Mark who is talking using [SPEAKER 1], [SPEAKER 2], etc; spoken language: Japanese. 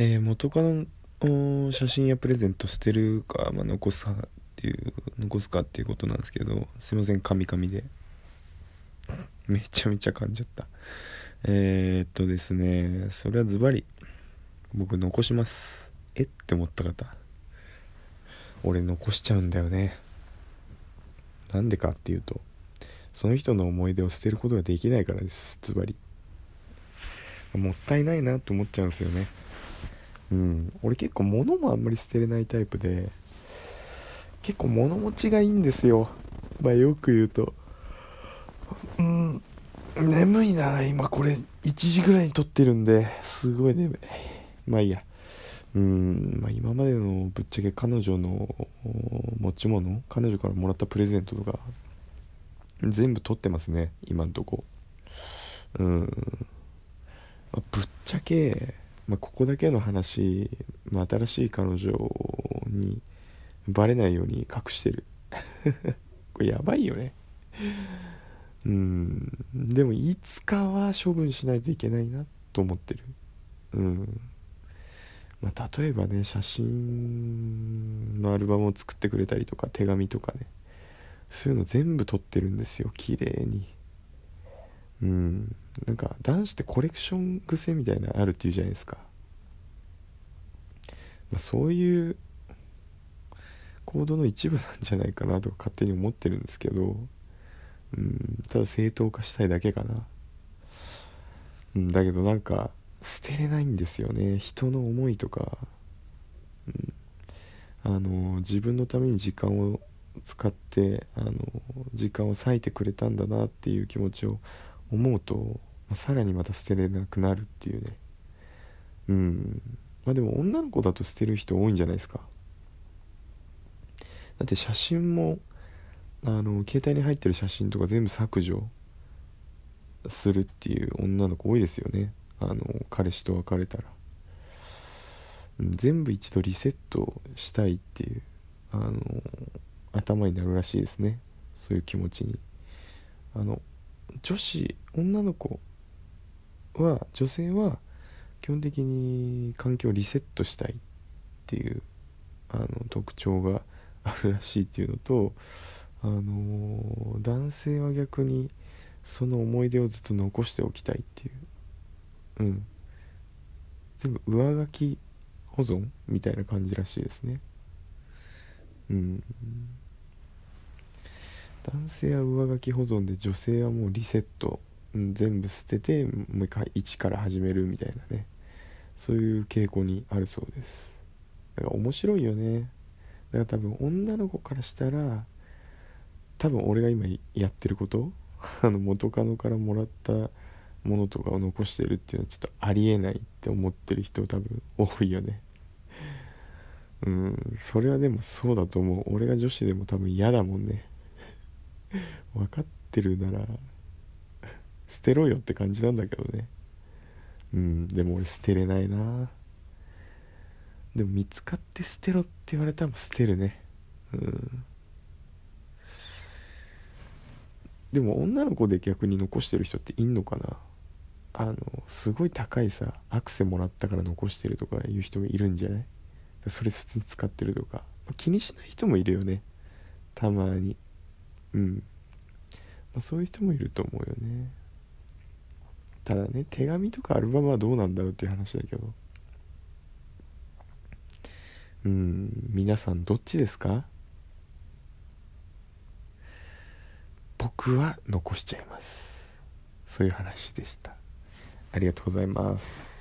[SPEAKER 1] えー、元カノの写真やプレゼント捨てるか、まあ、残すかっていう残すかっていうことなんですけどすいませんカミカミで。めちゃめちゃ噛んじゃった。えー、っとですねそれはズバリ僕残します。えって思った方。俺残しちゃうんだよね。なんでかっていうとその人の思い出を捨てることができないからです。ズバリ。もったいないなと思っちゃうんですよね。うん。俺結構物もあんまり捨てれないタイプで結構物持ちがいいんですよ。まあよく言うと。うん。眠いな今これ。1時ぐらいに撮ってるんで。すごい眠い。まあいいや。うん、まあ、今までのぶっちゃけ彼女の持ち物彼女からもらったプレゼントとか全部取ってますね。今んとこ。うん、まあ、ぶっちゃけ、まあ、ここだけの話、まあ、新しい彼女にバレないように隠してる。これやばいよね。うん。でもいつかは処分しないといけないなと思ってる。うん。まあ、例えばね写真のアルバムを作ってくれたりとか手紙とかね。そういうの全部撮ってるんですよ綺麗に。うん。なんか男子ってコレクション癖みたいなのあるっていうじゃないですか、まあ、そういう行動の一部なんじゃないかなとか勝手に思ってるんですけど。うんただ正当化したいだけかな。うんだけどなんか捨てれないんですよね。人の思いとか、うん、あの自分のために時間を使ってあの時間を割いてくれたんだなっていう気持ちを思うとさらにまた捨てれなくなるっていうね。うん。まあでも女の子だと捨てる人多いんじゃないですか。だって写真もあの携帯に入ってる写真とか全部削除するっていう女の子多いですよね。あの彼氏と別れたら。全部一度リセットしたいっていうあの頭になるらしいですね。そういう気持ちに。あの女子女の子は女性は基本的に環境をリセットしたいっていうあの特徴があるらしいっていうのとあの男性は逆にその思い出をずっと残しておきたいっていう。うん。全部上書き保存みたいな感じらしいですね。うん。男性は上書き保存で女性はもうリセット、全部捨ててもう一回一から始めるみたいなね。そういう傾向にあるそうです。だから面白いよね。だから多分女の子からしたら多分俺が今やってること あの元カノからもらったものとかを残してるっていうのはちょっとありえないって思ってる人多分多いよね。うんそれはでもそうだと思う。俺が女子でも多分嫌だもんね。分かってるなら捨てろよって感じなんだけどね。うんでも俺捨てれないな。でも見つかって捨てろって言われたら捨てるね。うん。でも女の子で逆に残してる人っていんのかな。あのすごい高いさアクセもらったから残してるとかいう人もいるんじゃない？それ普通に使ってるとか、気にしない人もいるよね。たまに。うん、まあ、そういう人もいると思うよね。ただね手紙とかアルバムはどうなんだろうっていう話だけど。うん皆さんどっちですか？僕は残しちゃいます。そういう話でした。ありがとうございます。